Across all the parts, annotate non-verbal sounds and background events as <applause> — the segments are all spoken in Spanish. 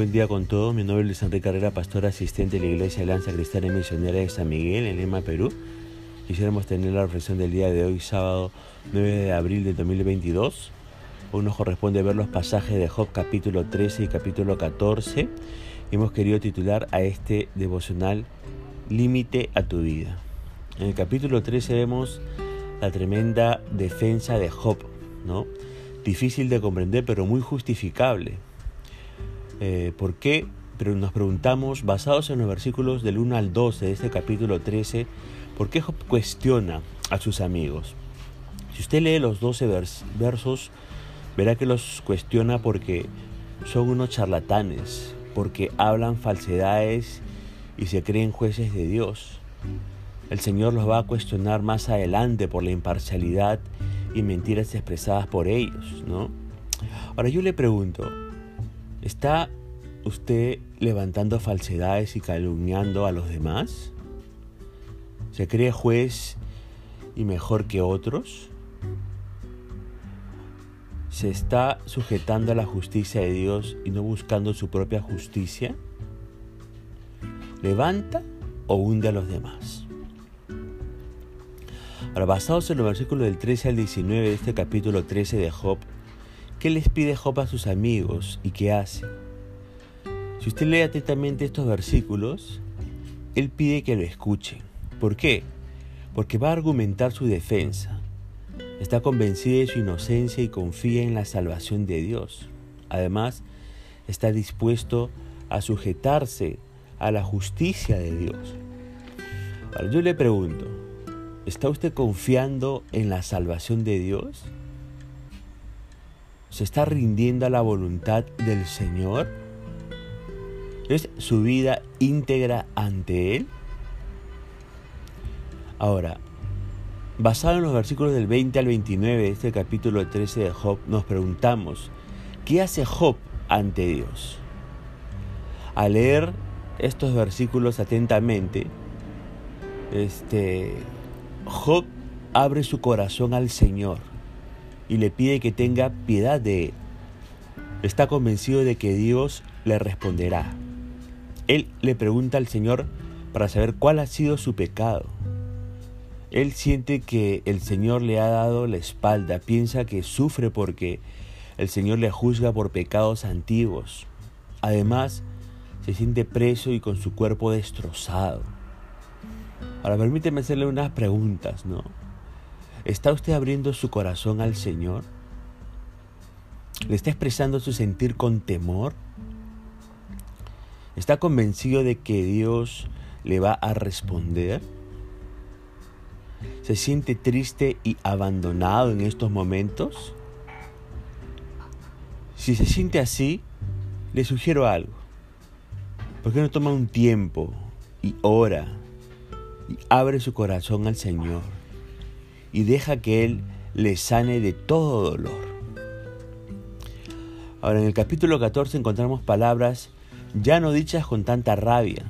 buen día con todos. Mi nombre es Luis Enrique Carrera, pastor asistente de la Iglesia Lanza Cristiana y Misionera de San Miguel, en Lima, Perú. Quisiéramos tener la reflexión del día de hoy, sábado 9 de abril de 2022. Hoy nos corresponde ver los pasajes de Job capítulo 13 y capítulo 14. Hemos querido titular a este devocional Límite a tu vida. En el capítulo 13 vemos la tremenda defensa de Job, ¿no? Difícil de comprender, pero muy justificable eh, ¿Por qué? Pero nos preguntamos, basados en los versículos del 1 al 12 de este capítulo 13, ¿por qué Job cuestiona a sus amigos? Si usted lee los 12 versos, verá que los cuestiona porque son unos charlatanes, porque hablan falsedades y se creen jueces de Dios. El Señor los va a cuestionar más adelante por la imparcialidad y mentiras expresadas por ellos, ¿no? Ahora yo le pregunto, ¿Está usted levantando falsedades y calumniando a los demás? ¿Se cree juez y mejor que otros? ¿Se está sujetando a la justicia de Dios y no buscando su propia justicia? ¿Levanta o hunde a los demás? Ahora, basados en los versículos del 13 al 19 de este capítulo 13 de Job, ¿Qué les pide Job a sus amigos y qué hace? Si usted lee atentamente estos versículos, él pide que lo escuchen. ¿Por qué? Porque va a argumentar su defensa. Está convencido de su inocencia y confía en la salvación de Dios. Además, está dispuesto a sujetarse a la justicia de Dios. Ahora, yo le pregunto, ¿está usted confiando en la salvación de Dios? se está rindiendo a la voluntad del Señor? ¿Es su vida íntegra ante Él? Ahora, basado en los versículos del 20 al 29 de este capítulo 13 de Job, nos preguntamos, ¿qué hace Job ante Dios? Al leer estos versículos atentamente, este, Job abre su corazón al Señor y le pide que tenga piedad de él. Está convencido de que Dios le responderá. Él le pregunta al Señor para saber cuál ha sido su pecado. Él siente que el Señor le ha dado la espalda, piensa que sufre porque el Señor le juzga por pecados antiguos. Además, se siente preso y con su cuerpo destrozado. Ahora permíteme hacerle unas preguntas, ¿no? ¿Está usted abriendo su corazón al Señor? ¿Le está expresando su sentir con temor? ¿Está convencido de que Dios le va a responder? ¿Se siente triste y abandonado en estos momentos? Si se siente así, le sugiero algo. ¿Por qué no toma un tiempo y ora y abre su corazón al Señor? y deja que Él le sane de todo dolor. Ahora en el capítulo 14 encontramos palabras ya no dichas con tanta rabia,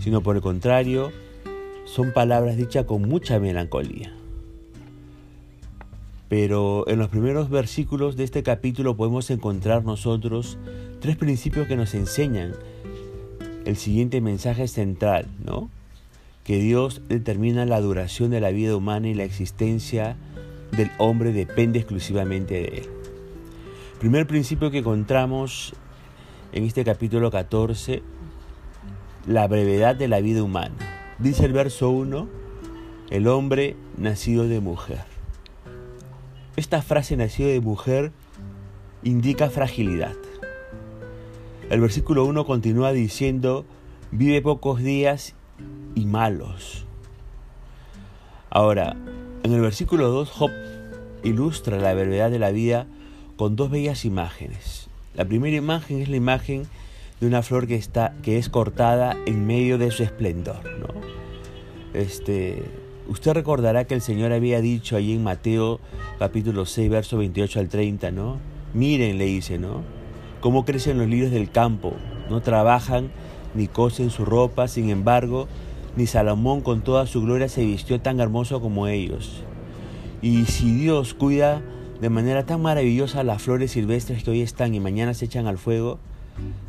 sino por el contrario, son palabras dichas con mucha melancolía. Pero en los primeros versículos de este capítulo podemos encontrar nosotros tres principios que nos enseñan el siguiente mensaje central, ¿no? que Dios determina la duración de la vida humana y la existencia del hombre depende exclusivamente de Él. Primer principio que encontramos en este capítulo 14, la brevedad de la vida humana. Dice el verso 1, el hombre nacido de mujer. Esta frase nacido de mujer indica fragilidad. El versículo 1 continúa diciendo, vive pocos días y malos. Ahora, en el versículo 2, Job ilustra la verdad de la vida con dos bellas imágenes. La primera imagen es la imagen de una flor que, está, que es cortada en medio de su esplendor. ¿no? Este, usted recordará que el Señor había dicho allí en Mateo capítulo 6, verso 28 al 30, ¿no? Miren, le dice, ¿no? Cómo crecen los lirios del campo, no trabajan ni cosen su ropa, sin embargo, ni Salomón con toda su gloria se vistió tan hermoso como ellos. Y si Dios cuida de manera tan maravillosa las flores silvestres que hoy están y mañana se echan al fuego,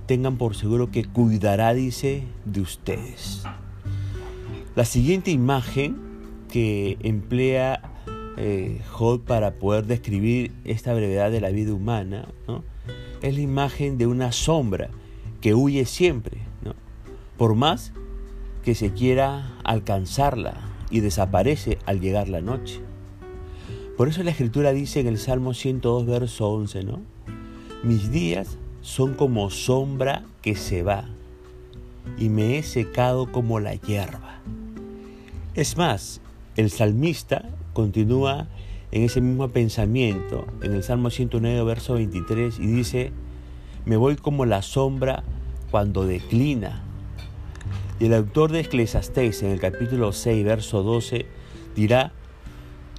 tengan por seguro que cuidará, dice, de ustedes. La siguiente imagen que emplea eh, para poder describir esta brevedad de la vida humana es la imagen de una sombra que huye siempre, por más que se quiera alcanzarla y desaparece al llegar la noche. Por eso la escritura dice en el Salmo 102, verso 11, ¿no? Mis días son como sombra que se va y me he secado como la hierba. Es más, el salmista continúa en ese mismo pensamiento en el Salmo 109, verso 23 y dice, me voy como la sombra cuando declina. Y el autor de Eclesiastés en el capítulo 6, verso 12 dirá,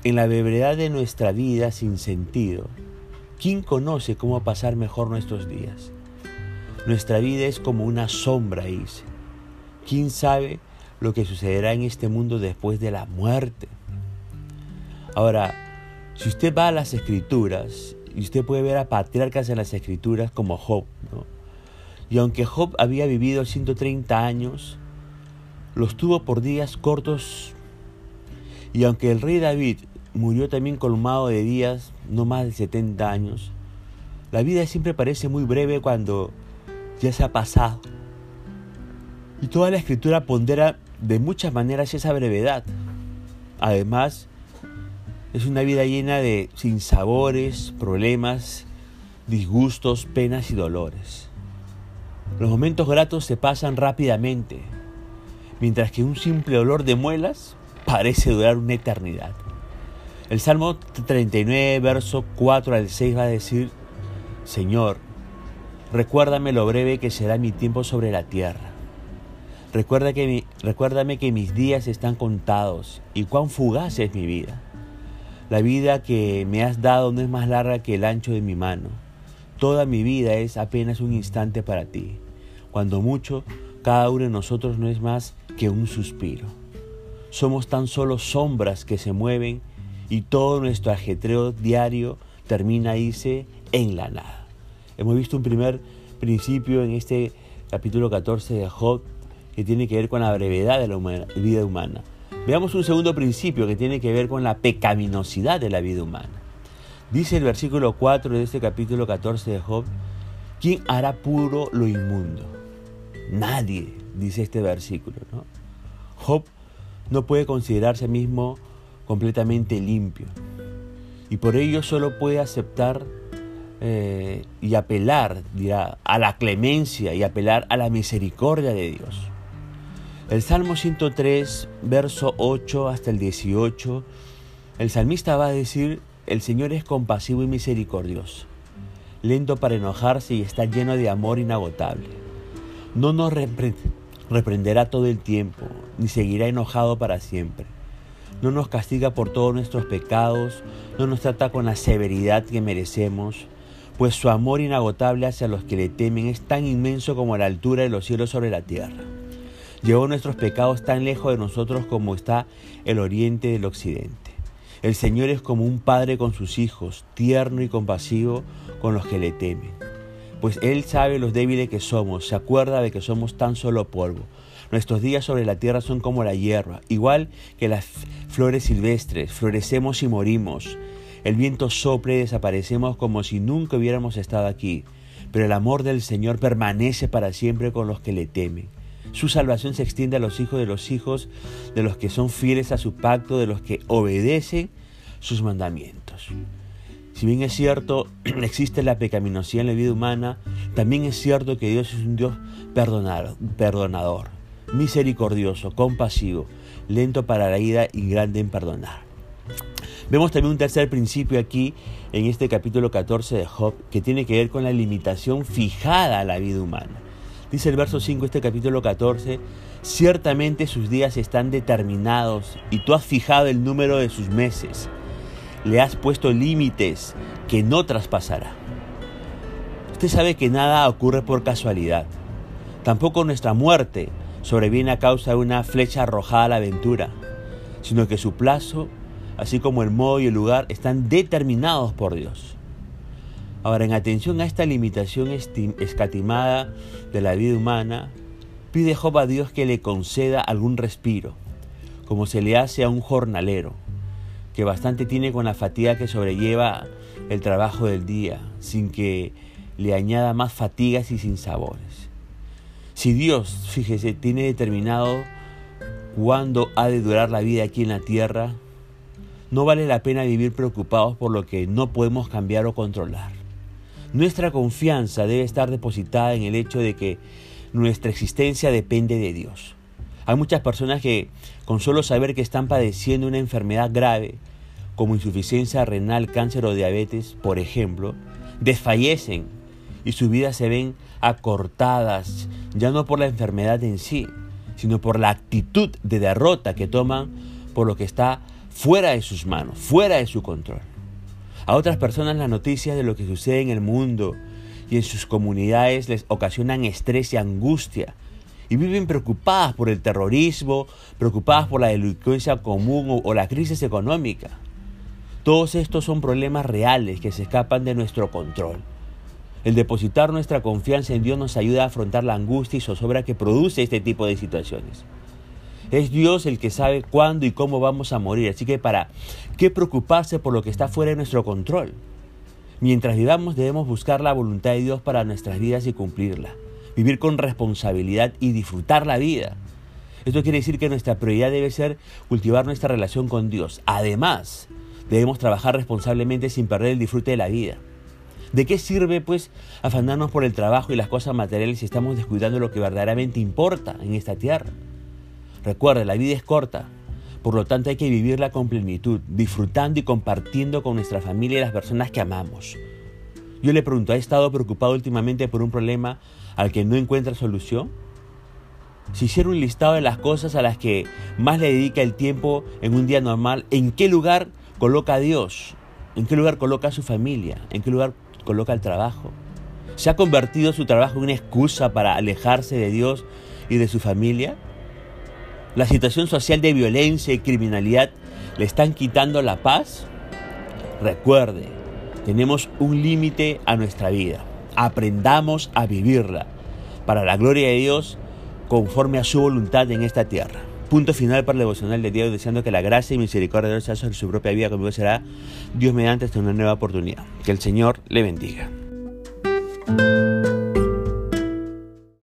en la brevedad de nuestra vida sin sentido, ¿quién conoce cómo pasar mejor nuestros días? Nuestra vida es como una sombra, dice. ¿Quién sabe lo que sucederá en este mundo después de la muerte? Ahora, si usted va a las escrituras, y usted puede ver a patriarcas en las escrituras como Job, y aunque Job había vivido 130 años, los tuvo por días cortos, y aunque el rey David murió también colmado de días, no más de 70 años. La vida siempre parece muy breve cuando ya se ha pasado. Y toda la escritura pondera de muchas maneras esa brevedad. Además, es una vida llena de sinsabores, problemas, disgustos, penas y dolores. Los momentos gratos se pasan rápidamente, mientras que un simple olor de muelas parece durar una eternidad. El Salmo 39, verso 4 al 6 va a decir, Señor, recuérdame lo breve que será mi tiempo sobre la tierra. Recuerda que recuérdame que mis días están contados y cuán fugaz es mi vida. La vida que me has dado no es más larga que el ancho de mi mano. Toda mi vida es apenas un instante para ti. Cuando mucho, cada uno de nosotros no es más que un suspiro. Somos tan solo sombras que se mueven y todo nuestro ajetreo diario termina, dice, en la nada. Hemos visto un primer principio en este capítulo 14 de Job que tiene que ver con la brevedad de la vida humana. Veamos un segundo principio que tiene que ver con la pecaminosidad de la vida humana. Dice el versículo 4 de este capítulo 14 de Job, ¿quién hará puro lo inmundo? Nadie, dice este versículo. ¿no? Job no puede considerarse mismo completamente limpio. Y por ello solo puede aceptar eh, y apelar, dirá, a la clemencia y apelar a la misericordia de Dios. El Salmo 103, verso 8 hasta el 18, el salmista va a decir, el Señor es compasivo y misericordioso, lento para enojarse y está lleno de amor inagotable. No nos reprenderá todo el tiempo, ni seguirá enojado para siempre no nos castiga por todos nuestros pecados, no nos trata con la severidad que merecemos, pues su amor inagotable hacia los que le temen es tan inmenso como la altura de los cielos sobre la tierra. Llevó nuestros pecados tan lejos de nosotros como está el oriente del occidente. El Señor es como un padre con sus hijos, tierno y compasivo con los que le temen. Pues Él sabe los débiles que somos, se acuerda de que somos tan solo polvo. Nuestros días sobre la tierra son como la hierba, igual que las flores silvestres, florecemos y morimos. El viento sopla y desaparecemos como si nunca hubiéramos estado aquí. Pero el amor del Señor permanece para siempre con los que le temen. Su salvación se extiende a los hijos de los hijos, de los que son fieles a su pacto, de los que obedecen sus mandamientos. Si bien es cierto, <clears throat> existe la pecaminosidad en la vida humana, también es cierto que Dios es un Dios perdonador misericordioso, compasivo, lento para la ira y grande en perdonar. Vemos también un tercer principio aquí en este capítulo 14 de Job que tiene que ver con la limitación fijada a la vida humana. Dice el verso 5 este capítulo 14, ciertamente sus días están determinados y tú has fijado el número de sus meses. Le has puesto límites que no traspasará. Usted sabe que nada ocurre por casualidad. Tampoco nuestra muerte sobreviene a causa de una flecha arrojada a la aventura, sino que su plazo, así como el modo y el lugar, están determinados por Dios. Ahora, en atención a esta limitación escatimada de la vida humana, pide Job a Dios que le conceda algún respiro, como se le hace a un jornalero, que bastante tiene con la fatiga que sobrelleva el trabajo del día, sin que le añada más fatigas y sin sabores. Si Dios, fíjese, tiene determinado cuándo ha de durar la vida aquí en la tierra, no vale la pena vivir preocupados por lo que no podemos cambiar o controlar. Nuestra confianza debe estar depositada en el hecho de que nuestra existencia depende de Dios. Hay muchas personas que, con solo saber que están padeciendo una enfermedad grave, como insuficiencia renal, cáncer o diabetes, por ejemplo, desfallecen y sus vidas se ven acortadas, ya no por la enfermedad en sí, sino por la actitud de derrota que toman por lo que está fuera de sus manos, fuera de su control. A otras personas las noticias de lo que sucede en el mundo y en sus comunidades les ocasionan estrés y angustia y viven preocupadas por el terrorismo, preocupadas por la delincuencia común o, la crisis económica. Todos estos son problemas reales que se escapan de nuestro control. El depositar nuestra confianza en Dios nos ayuda a afrontar la angustia y zozobra que produce este tipo de situaciones. Es Dios el que sabe cuándo y cómo vamos a morir, así que para qué preocuparse por lo que está fuera de nuestro control. Mientras vivamos debemos buscar la voluntad de Dios para nuestras vidas y cumplirla. Vivir con responsabilidad y disfrutar la vida. Esto quiere decir que nuestra prioridad debe ser cultivar nuestra relación con Dios. Además, debemos trabajar responsablemente sin perder el disfrute de la vida. ¿De qué sirve, pues, afanarnos por el trabajo y las cosas materiales si estamos descuidando lo que verdaderamente importa en esta tierra? Recuerde, la vida es corta, por lo tanto hay que vivirla con plenitud, disfrutando y compartiendo con nuestra familia y las personas que amamos. Yo le pregunto, ¿ha estado preocupado últimamente por un problema al que no encuentra solución? Si hiciera un listado de las cosas a las que más le dedica el tiempo en un día normal, ¿en qué lugar coloca a Dios? ¿En qué lugar coloca a su familia? ¿En qué lugar coloca el trabajo? ¿Se ha convertido su trabajo en una excusa para alejarse de Dios y de su familia? la situación social de violencia y criminalidad le están quitando la paz? Recuerde, tenemos un límite a nuestra vida. Aprendamos a vivirla para la gloria de Dios conforme a su voluntad en esta tierra. Punto final para el devocional de Dios, deseando que la gracia y misericordia de Dios sea sobre su propia vida conmigo será Dios mediante esta una nueva oportunidad. Que el Señor le bendiga.